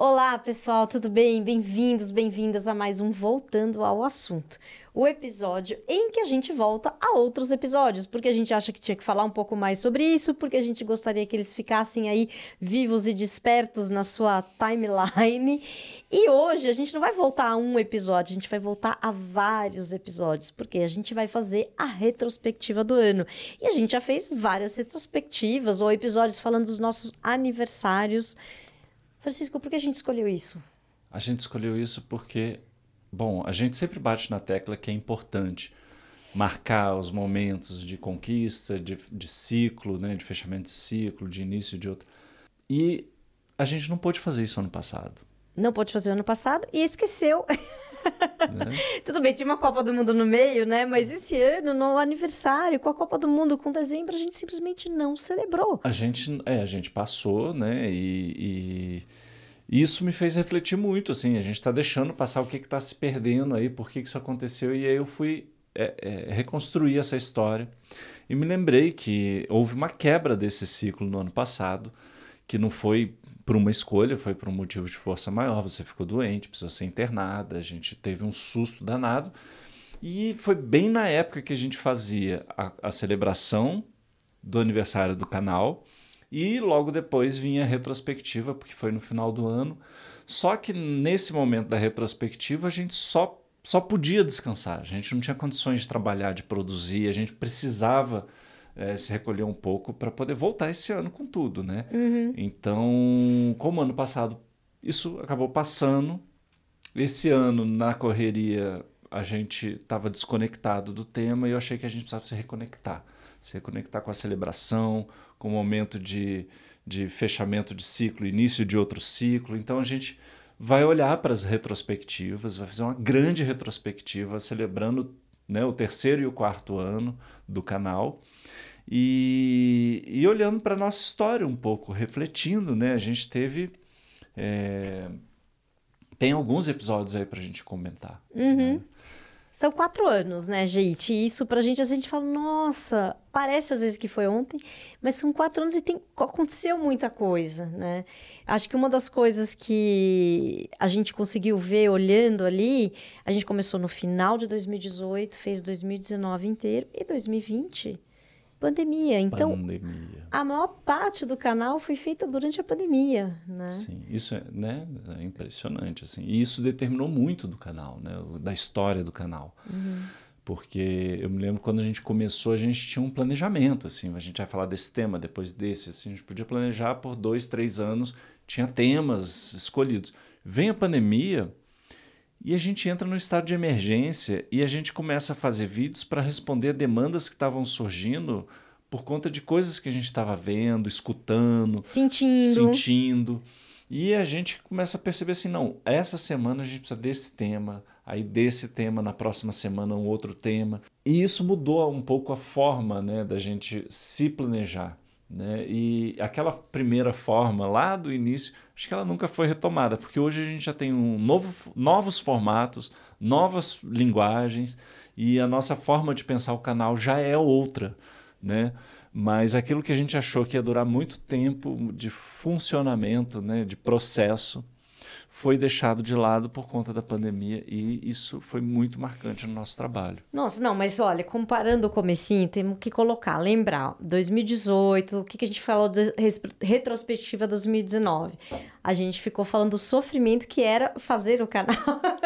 Olá, pessoal, tudo bem? Bem-vindos, bem-vindas a mais um Voltando ao Assunto. O episódio em que a gente volta a outros episódios, porque a gente acha que tinha que falar um pouco mais sobre isso, porque a gente gostaria que eles ficassem aí vivos e despertos na sua timeline. E hoje a gente não vai voltar a um episódio, a gente vai voltar a vários episódios, porque a gente vai fazer a retrospectiva do ano. E a gente já fez várias retrospectivas ou episódios falando dos nossos aniversários. Francisco, por que a gente escolheu isso? A gente escolheu isso porque, bom, a gente sempre bate na tecla que é importante marcar os momentos de conquista, de, de ciclo, né, de fechamento de ciclo, de início de outro. E a gente não pôde fazer isso ano passado. Não pôde fazer ano passado e esqueceu. Né? Tudo bem, tinha uma Copa do Mundo no meio, né? Mas esse ano, no aniversário, com a Copa do Mundo, com dezembro, a gente simplesmente não celebrou. A gente, é, a gente passou, né? E, e isso me fez refletir muito, assim. A gente está deixando passar o que está se perdendo aí, por que, que isso aconteceu. E aí eu fui é, é, reconstruir essa história. E me lembrei que houve uma quebra desse ciclo no ano passado, que não foi por uma escolha, foi por um motivo de força maior. Você ficou doente, precisou ser internada, a gente teve um susto danado. E foi bem na época que a gente fazia a, a celebração do aniversário do canal e logo depois vinha a retrospectiva, porque foi no final do ano. Só que nesse momento da retrospectiva a gente só, só podia descansar, a gente não tinha condições de trabalhar, de produzir, a gente precisava é, se recolher um pouco para poder voltar esse ano com tudo, né? Uhum. Então, como ano passado isso acabou passando, esse ano na correria a gente estava desconectado do tema e eu achei que a gente precisava se reconectar, se reconectar com a celebração, com o momento de, de fechamento de ciclo, início de outro ciclo. Então a gente vai olhar para as retrospectivas, vai fazer uma grande retrospectiva celebrando né, o terceiro e o quarto ano do canal e, e olhando para a nossa história um pouco, refletindo, né? A gente teve. É, tem alguns episódios aí para a gente comentar. Uhum. Né? São quatro anos, né, gente? E isso pra gente, a gente fala, nossa, parece às vezes que foi ontem, mas são quatro anos e tem, aconteceu muita coisa, né? Acho que uma das coisas que a gente conseguiu ver olhando ali, a gente começou no final de 2018, fez 2019 inteiro e 2020 pandemia. Então, pandemia. a maior parte do canal foi feita durante a pandemia, né? Sim, isso é, né, é impressionante, assim. E isso determinou muito do canal, né, da história do canal. Uhum. Porque eu me lembro quando a gente começou, a gente tinha um planejamento, assim, a gente vai falar desse tema, depois desse, assim, a gente podia planejar por dois, três anos, tinha temas escolhidos. Vem a pandemia, e a gente entra no estado de emergência e a gente começa a fazer vídeos para responder a demandas que estavam surgindo por conta de coisas que a gente estava vendo, escutando, sentindo. sentindo. E a gente começa a perceber assim, não, essa semana a gente precisa desse tema, aí desse tema, na próxima semana um outro tema. E isso mudou um pouco a forma né, da gente se planejar. Né? E aquela primeira forma lá do início, acho que ela nunca foi retomada, porque hoje a gente já tem um novo, novos formatos, novas linguagens e a nossa forma de pensar o canal já é outra. Né? Mas aquilo que a gente achou que ia durar muito tempo de funcionamento, né, de processo, foi deixado de lado por conta da pandemia e isso foi muito marcante no nosso trabalho. Nossa, não, mas olha, comparando o comecinho, temos que colocar, lembrar, 2018, o que, que a gente falou de retrospectiva 2019? A gente ficou falando do sofrimento que era fazer o canal.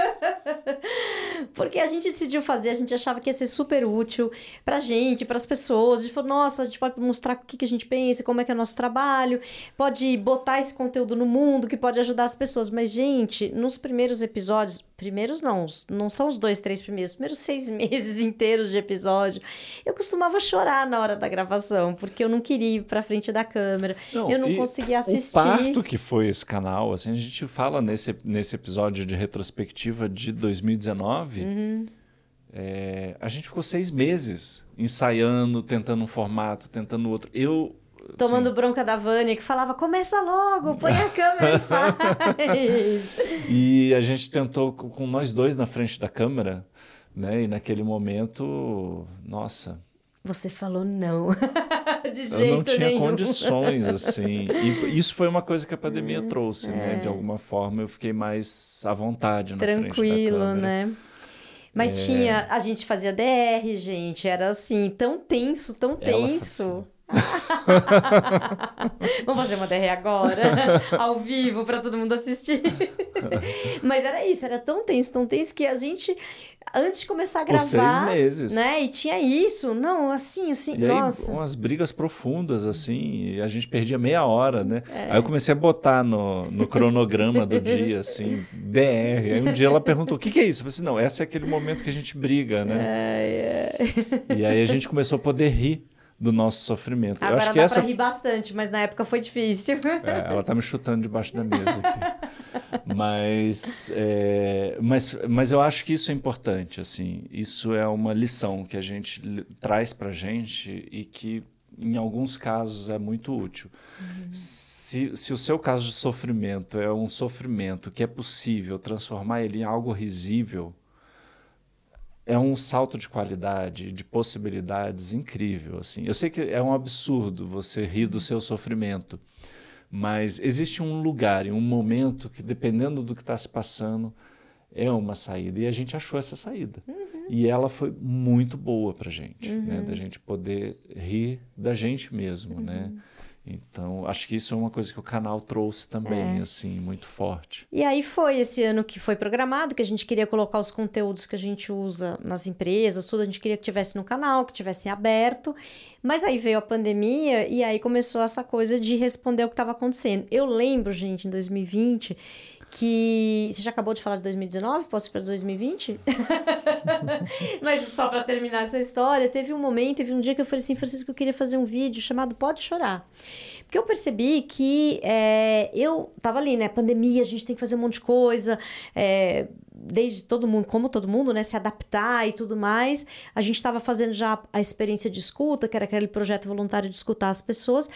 Porque a gente decidiu fazer, a gente achava que ia ser super útil pra gente, para as pessoas. A gente falou, nossa, a gente pode mostrar o que, que a gente pensa, como é que é o nosso trabalho, pode botar esse conteúdo no mundo que pode ajudar as pessoas. Mas, gente, nos primeiros episódios, primeiros não, não são os dois, três primeiros, os primeiros seis meses inteiros de episódio, eu costumava chorar na hora da gravação, porque eu não queria ir pra frente da câmera, não, eu não conseguia assistir. O parto que foi esse canal, assim, a gente fala nesse, nesse episódio de retrospectiva de 2019, uhum. é, a gente ficou seis meses ensaiando, tentando um formato, tentando outro. Eu tomando Sim. bronca da Vânia, que falava: começa logo, põe a câmera e faz. e a gente tentou com nós dois na frente da câmera, né? E naquele momento, nossa, Você falou não. de jeito eu não tinha nenhum. condições, assim. E isso foi uma coisa que a pandemia É, trouxe, né? De alguma forma eu fiquei mais à vontade na frente da Tranquilo, câmera. né? Mas É. tinha, a gente fazia DR, gente, era assim, tão tenso, tão tenso. Vamos fazer uma DR agora, ao vivo, para todo mundo assistir. Mas era isso, era tão tenso, tão tenso que a gente, antes de começar a Por seis gravar, meses. né? E tinha isso, não, assim, assim, E aí, nossa. umas brigas profundas, assim, e a gente perdia meia hora, né? É. Aí eu comecei a botar no, no cronograma do dia, assim, DR. Aí um dia ela perguntou, o que, que é isso? Eu falei assim, não, esse é aquele momento que a gente briga, né? É, é. E aí a gente começou a poder rir do nosso sofrimento. eu Agora acho que dá essa... pra rir bastante, mas na época foi difícil. É, ela tá me chutando debaixo da mesa aqui. Mas, é, mas, mas eu acho que isso é importante, assim. Isso é uma lição que a gente traz pra gente e que, em alguns casos, é muito útil. Se, se o seu caso de sofrimento é um sofrimento que é possível transformar ele em algo risível, é um salto de qualidade, de possibilidades incrível, assim. Eu sei que é um absurdo você rir do seu sofrimento, mas existe um lugar e um momento que, dependendo do que está se passando, é uma saída. E a gente achou essa saída. E ela foi muito boa para gente, né? Da gente poder rir da gente mesmo, né? Então, acho que isso é uma coisa que o canal trouxe também, assim, muito forte. E aí foi esse ano que foi programado, que a gente queria colocar os conteúdos que a gente usa nas empresas, tudo a gente queria que tivesse no canal, que tivesse aberto. Mas aí veio a pandemia e aí começou essa coisa de responder o que estava acontecendo. Eu lembro, gente, em 2020, que você já acabou de falar de 2019, posso ir para 2020? Mas só para terminar essa história, teve um momento, teve um dia que eu falei assim, Francisco, eu queria fazer um vídeo chamado Pode Chorar. Porque eu percebi que é, eu tava ali, né? Pandemia, a gente tem que fazer um monte de coisa, é, desde todo mundo, como todo mundo, né? Se adaptar e tudo mais. A gente estava fazendo já a experiência de escuta, que era aquele projeto voluntário de escutar as pessoas.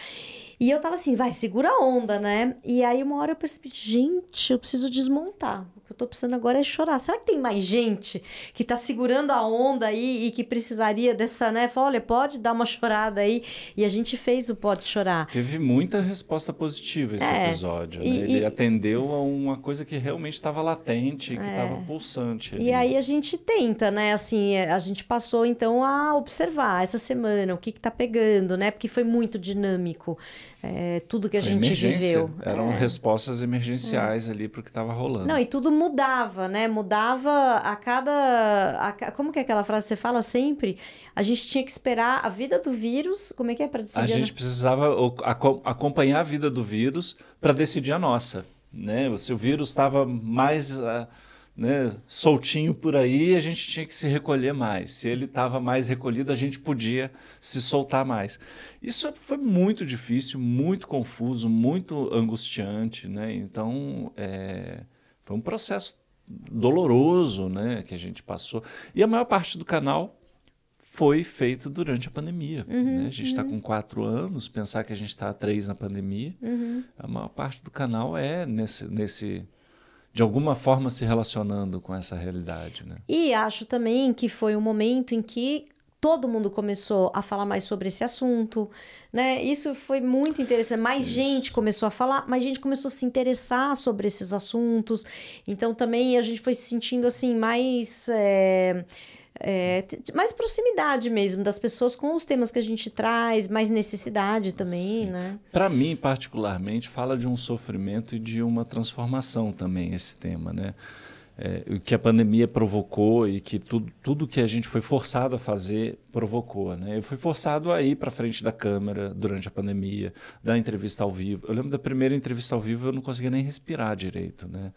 E eu tava assim, vai, segura a onda, né? E aí uma hora eu percebi, gente, eu preciso desmontar. O que eu tô precisando agora é chorar. Será que tem mais gente que tá segurando a onda aí e que precisaria dessa, né? Fala, olha, pode dar uma chorada aí. E a gente fez o Pode Chorar. Teve muita resposta positiva esse É, episódio, e- né? Ele e- atendeu a uma coisa que realmente estava latente, que estava pulsante. É. E ali. aí a gente tenta, né? Assim, a gente passou então a observar essa semana o que que tá pegando, né? Porque foi muito dinâmico é, tudo que a Foi gente emergência. viveu. Eram É. respostas emergenciais ali para o que estava rolando. Não, e tudo mudava, né? Mudava a cada. a como que é aquela frase que você fala sempre? A gente tinha que esperar a vida do vírus. Como é que é para decidir? a gente precisava acompanhar a vida do vírus para decidir a nossa. Né? Se o vírus estava mais ah, né, soltinho por aí, a gente tinha que se recolher mais. Se ele estava mais recolhido, a gente podia se soltar mais. Isso foi muito difícil, muito confuso, muito angustiante. Né? Então, é, foi um processo doloroso né, que a gente passou. E a maior parte do canal foi feito durante a pandemia. né? A gente está com quatro anos, pensar que a gente está há três na pandemia, a maior parte do canal é nesse, nesse, de alguma forma se relacionando com essa realidade. Né? E acho também que foi um momento em que todo mundo começou a falar mais sobre esse assunto, né? Isso foi muito interessante. Mais Isso. gente começou a falar, mais gente começou a se interessar sobre esses assuntos. Então também a gente foi se sentindo assim mais é, é, mais proximidade mesmo das pessoas com os temas que a gente traz, mais necessidade também, Sim. né? Para mim, particularmente, fala de um sofrimento e de uma transformação também esse tema, né? É, o que a pandemia provocou e que tudo, tudo que a gente foi forçado a fazer provocou, né? Eu fui forçado a ir para frente da câmera durante a pandemia, dar entrevista ao vivo. Eu lembro da primeira entrevista ao vivo eu não conseguia nem respirar direito, né?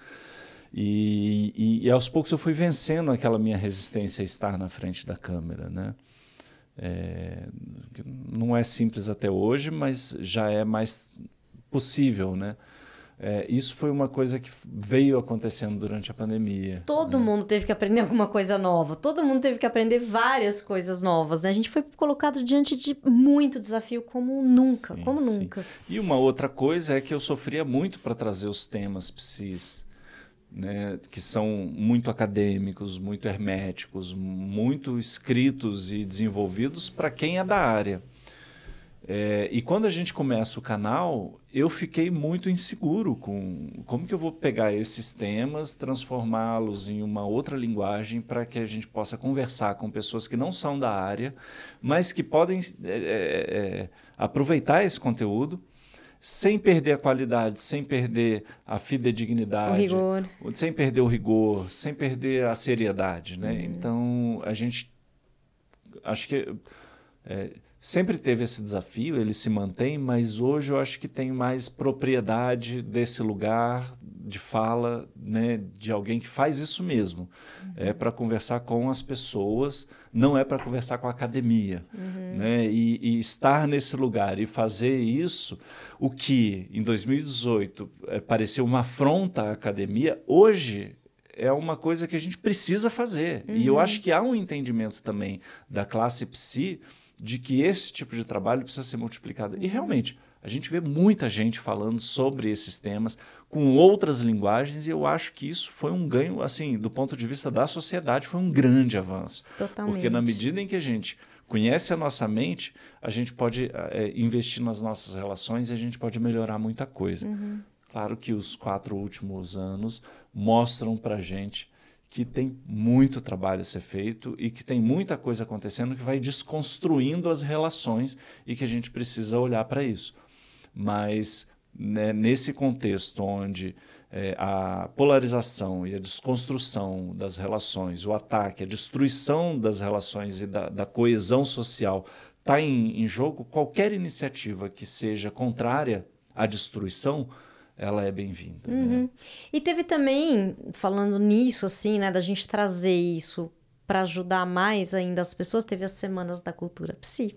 E, e, e aos poucos eu fui vencendo aquela minha resistência a estar na frente da câmera, né? É, não é simples até hoje, mas já é mais possível, né? É, isso foi uma coisa que veio acontecendo durante a pandemia. Todo né? mundo teve que aprender alguma coisa nova. Todo mundo teve que aprender várias coisas novas, né? A gente foi colocado diante de muito desafio como nunca, Sim, como sim. nunca. E uma outra coisa é que eu sofria muito para trazer os temas psis né, que são muito acadêmicos, muito herméticos, muito escritos e desenvolvidos para quem é da área. É, e quando a gente começa o canal, eu fiquei muito inseguro com como que eu vou pegar esses temas, transformá-los em uma outra linguagem para que a gente possa conversar com pessoas que não são da área, mas que podem é, é, é aproveitar esse conteúdo sem perder a qualidade, sem perder a fidedignidade, sem perder o rigor, sem perder a seriedade, né? Uhum. Então a gente acho que é, sempre teve esse desafio, ele se mantém, mas hoje eu acho que tem mais propriedade desse lugar de fala, né, de alguém que faz isso mesmo. Uhum. É para conversar com as pessoas não é para conversar com a academia. Uhum. Né? E, e, estar nesse lugar e fazer isso, o que em 2018 é, pareceu uma afronta à academia, hoje é uma coisa que a gente precisa fazer. Uhum. E eu uhum. acho que há um entendimento também da classe psi de que esse tipo de trabalho precisa ser multiplicado. E realmente, a gente vê muita gente falando sobre esses temas com outras linguagens e eu acho que isso foi um ganho, assim, do ponto de vista da sociedade, foi um grande avanço. Totalmente. Porque na medida em que a gente conhece a nossa mente, a gente pode é, investir nas nossas relações e a gente pode melhorar muita coisa. Uhum. Claro que os quatro últimos anos mostram para gente que tem muito trabalho a ser feito e que tem muita coisa acontecendo que vai desconstruindo as relações e que a gente precisa olhar para isso. Mas né, nesse contexto onde é, a polarização e a desconstrução das relações, o ataque, a destruição das relações e da, da coesão social está em, em jogo, qualquer iniciativa que seja contrária à destruição, ela é bem-vinda. Né? Uhum. Né? E teve também, falando nisso, assim, né, da gente trazer isso para ajudar mais ainda as pessoas, teve as semanas da cultura psi.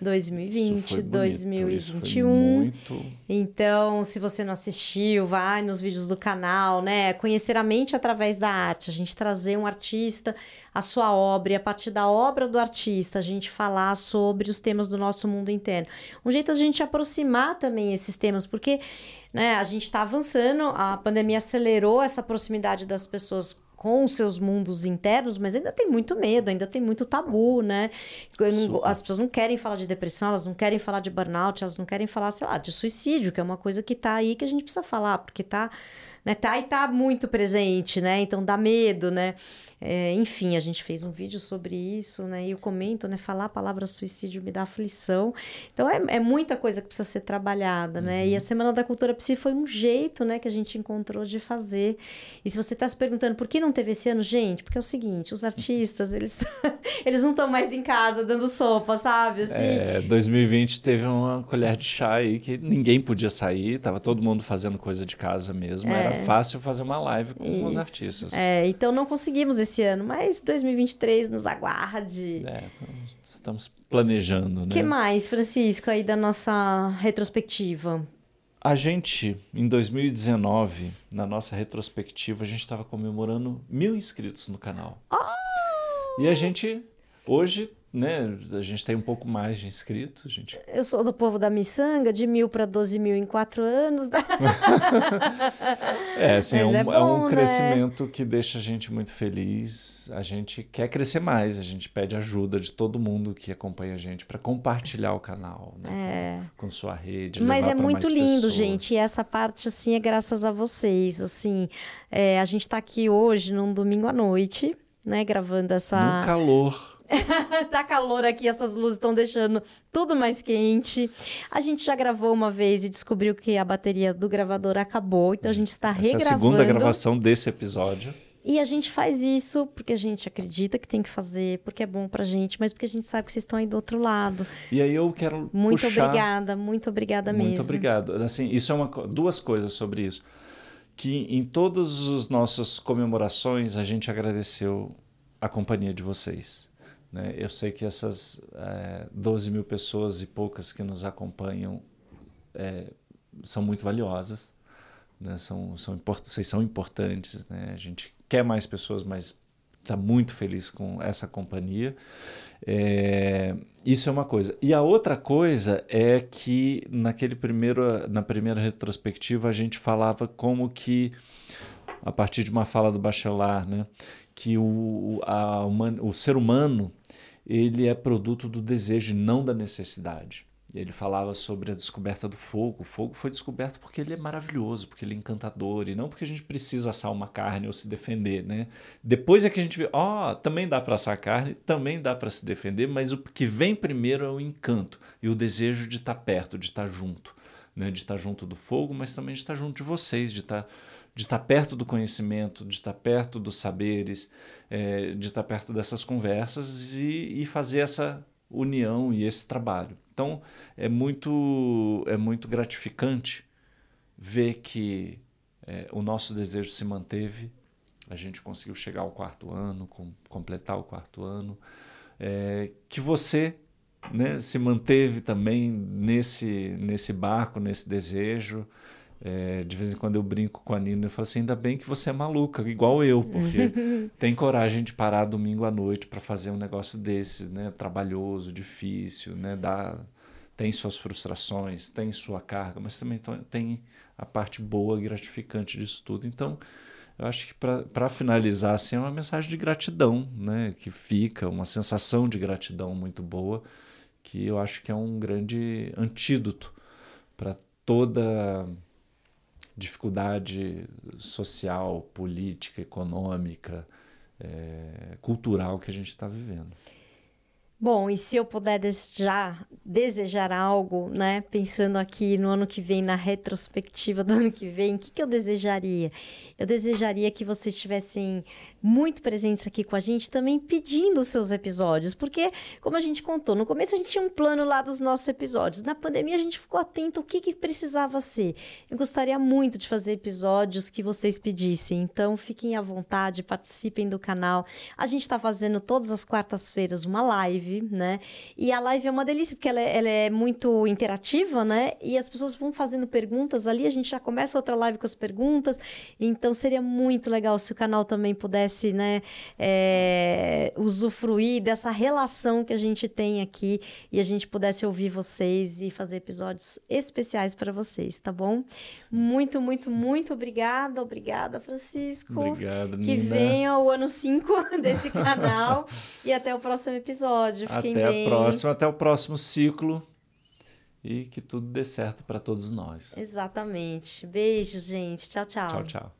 2020, 2021. muito... Então, se você não assistiu, vai nos vídeos do canal, né? Conhecer a mente através da arte, a gente trazer um artista, a sua obra, e a partir da obra do artista, a gente falar sobre os temas do nosso mundo interno. Um jeito a gente aproximar também esses temas, porque né, a gente está avançando, a pandemia acelerou essa proximidade das pessoas com os seus mundos internos, mas ainda tem muito medo, ainda tem muito tabu, né? Não, as pessoas não querem falar de depressão, elas não querem falar de burnout, elas não querem falar, sei lá, de suicídio, que é uma coisa que tá aí que a gente precisa falar, porque tá né? Tá e tá muito presente, né? Então dá medo, né? É, enfim, a gente fez um vídeo sobre isso, né? E eu comento, né? Falar a palavra suicídio me dá aflição. Então é, é muita coisa que precisa ser trabalhada, né? Uhum. E a Semana da Cultura Psi foi um jeito, né? Que a gente encontrou de fazer. E se você está se perguntando por que não teve esse ano, gente, porque é o seguinte, os artistas, eles, eles não estão mais em casa dando sopa, sabe? Assim. É, 2020 teve uma colher de chá aí que ninguém podia sair, tava todo mundo fazendo coisa de casa mesmo. É. Era é fácil fazer uma live com Isso. os artistas. É, então não conseguimos esse ano, mas 2023 nos aguarde. É, estamos planejando, né? O que mais, Francisco, aí da nossa retrospectiva? A gente, em 2019, na nossa retrospectiva, a gente estava comemorando mil inscritos no canal. Oh! E a gente, hoje, né? A gente tem um pouco mais de inscritos. Gente... Eu sou do povo da miçanga, de mil para 12 mil em quatro anos. é, assim, é um, é, bom, é um né? crescimento que deixa a gente muito feliz. A gente quer crescer mais, a gente pede ajuda de todo mundo que acompanha a gente para compartilhar o canal né? É. Com, com, sua rede. Mas é muito lindo, pessoas. gente. E essa parte, assim, é graças a vocês. Assim, é, a gente está aqui hoje, num domingo à noite, né? Gravando essa. No calor tá calor aqui, essas luzes estão deixando tudo mais quente. A gente já gravou uma vez e descobriu que a bateria do gravador acabou, então a gente está Essa regravando. É a segunda gravação desse episódio. E a gente faz isso porque a gente acredita que tem que fazer, porque é bom pra gente, mas porque a gente sabe que vocês estão aí do outro lado. E aí eu quero Muito puxar... obrigada, muito obrigada muito mesmo. Muito obrigado. Assim, isso é uma duas coisas sobre isso. Que em todas as nossas comemorações a gente agradeceu a companhia de vocês. Né? Eu sei que essas é, 12 mil pessoas e poucas que nos acompanham é, são muito valiosas, né? são, são import vocês são importantes. Né? A gente quer mais pessoas, mas está muito feliz com essa companhia. É, isso é uma coisa. E a outra coisa é que naquele primeiro, na primeira retrospectiva a gente falava como que a partir de uma fala do Bachelard, né? Que o, a, o ser humano ele é produto do desejo e não da necessidade. Ele falava sobre a descoberta do fogo. O fogo foi descoberto porque ele é maravilhoso, porque ele é encantador, e não porque a gente precisa assar uma carne ou se defender, né? Depois é que a gente vê, ó, oh, também dá para assar carne, também dá para se defender, mas o que vem primeiro é o encanto e o desejo de estar perto, de estar junto, né? De estar junto do fogo, mas também de estar junto de vocês, de estar de estar perto do conhecimento, de estar perto dos saberes, é, de estar perto dessas conversas e, e fazer essa união e esse trabalho. Então é muito, é muito gratificante ver que é, o nosso desejo se manteve, a gente conseguiu chegar ao quarto ano, com, completar o quarto ano, é, que você né, se manteve também nesse, nesse barco, nesse desejo. É, de vez em quando eu brinco com a Nina e falo assim: ainda bem que você é maluca, igual eu, porque tem coragem de parar domingo à noite para fazer um negócio desse, né? Trabalhoso, difícil, né? Dá, tem suas frustrações, tem sua carga, mas também tem a parte boa, gratificante disso tudo. Então, eu acho que para finalizar, assim, é uma mensagem de gratidão, né? Que fica, uma sensação de gratidão muito boa, que eu acho que é um grande antídoto para toda dificuldade social, política, econômica, é, cultural que a gente está vivendo. Bom, e se eu puder desejar, desejar algo, né? Pensando aqui no ano que vem, na retrospectiva do ano que vem, o que, que eu desejaria? Eu desejaria que vocês tivessem muito presentes aqui com a gente, também pedindo os seus episódios, porque, como a gente contou, no começo a gente tinha um plano lá dos nossos episódios. Na pandemia a gente ficou atento ao que, que precisava ser. Eu gostaria muito de fazer episódios que vocês pedissem, então fiquem à vontade, participem do canal. A gente está fazendo todas as quartas-feiras uma live, né? E a live é uma delícia, porque ela é, ela é muito interativa, né? E as pessoas vão fazendo perguntas ali, a gente já começa outra live com as perguntas, então seria muito legal se o canal também pudesse pudesse né, é, usufruir dessa relação que a gente tem aqui e a gente pudesse ouvir vocês e fazer episódios especiais para vocês, tá bom? Muito, muito, muito obrigada. Obrigada, Francisco. Obrigado, Que Nina. venha o ano 5 desse canal e até o próximo episódio. Fiquem até bem. a próxima, até o próximo ciclo e que tudo dê certo para todos nós. Exatamente. Beijo, gente. Tchau, tchau. Tchau, tchau.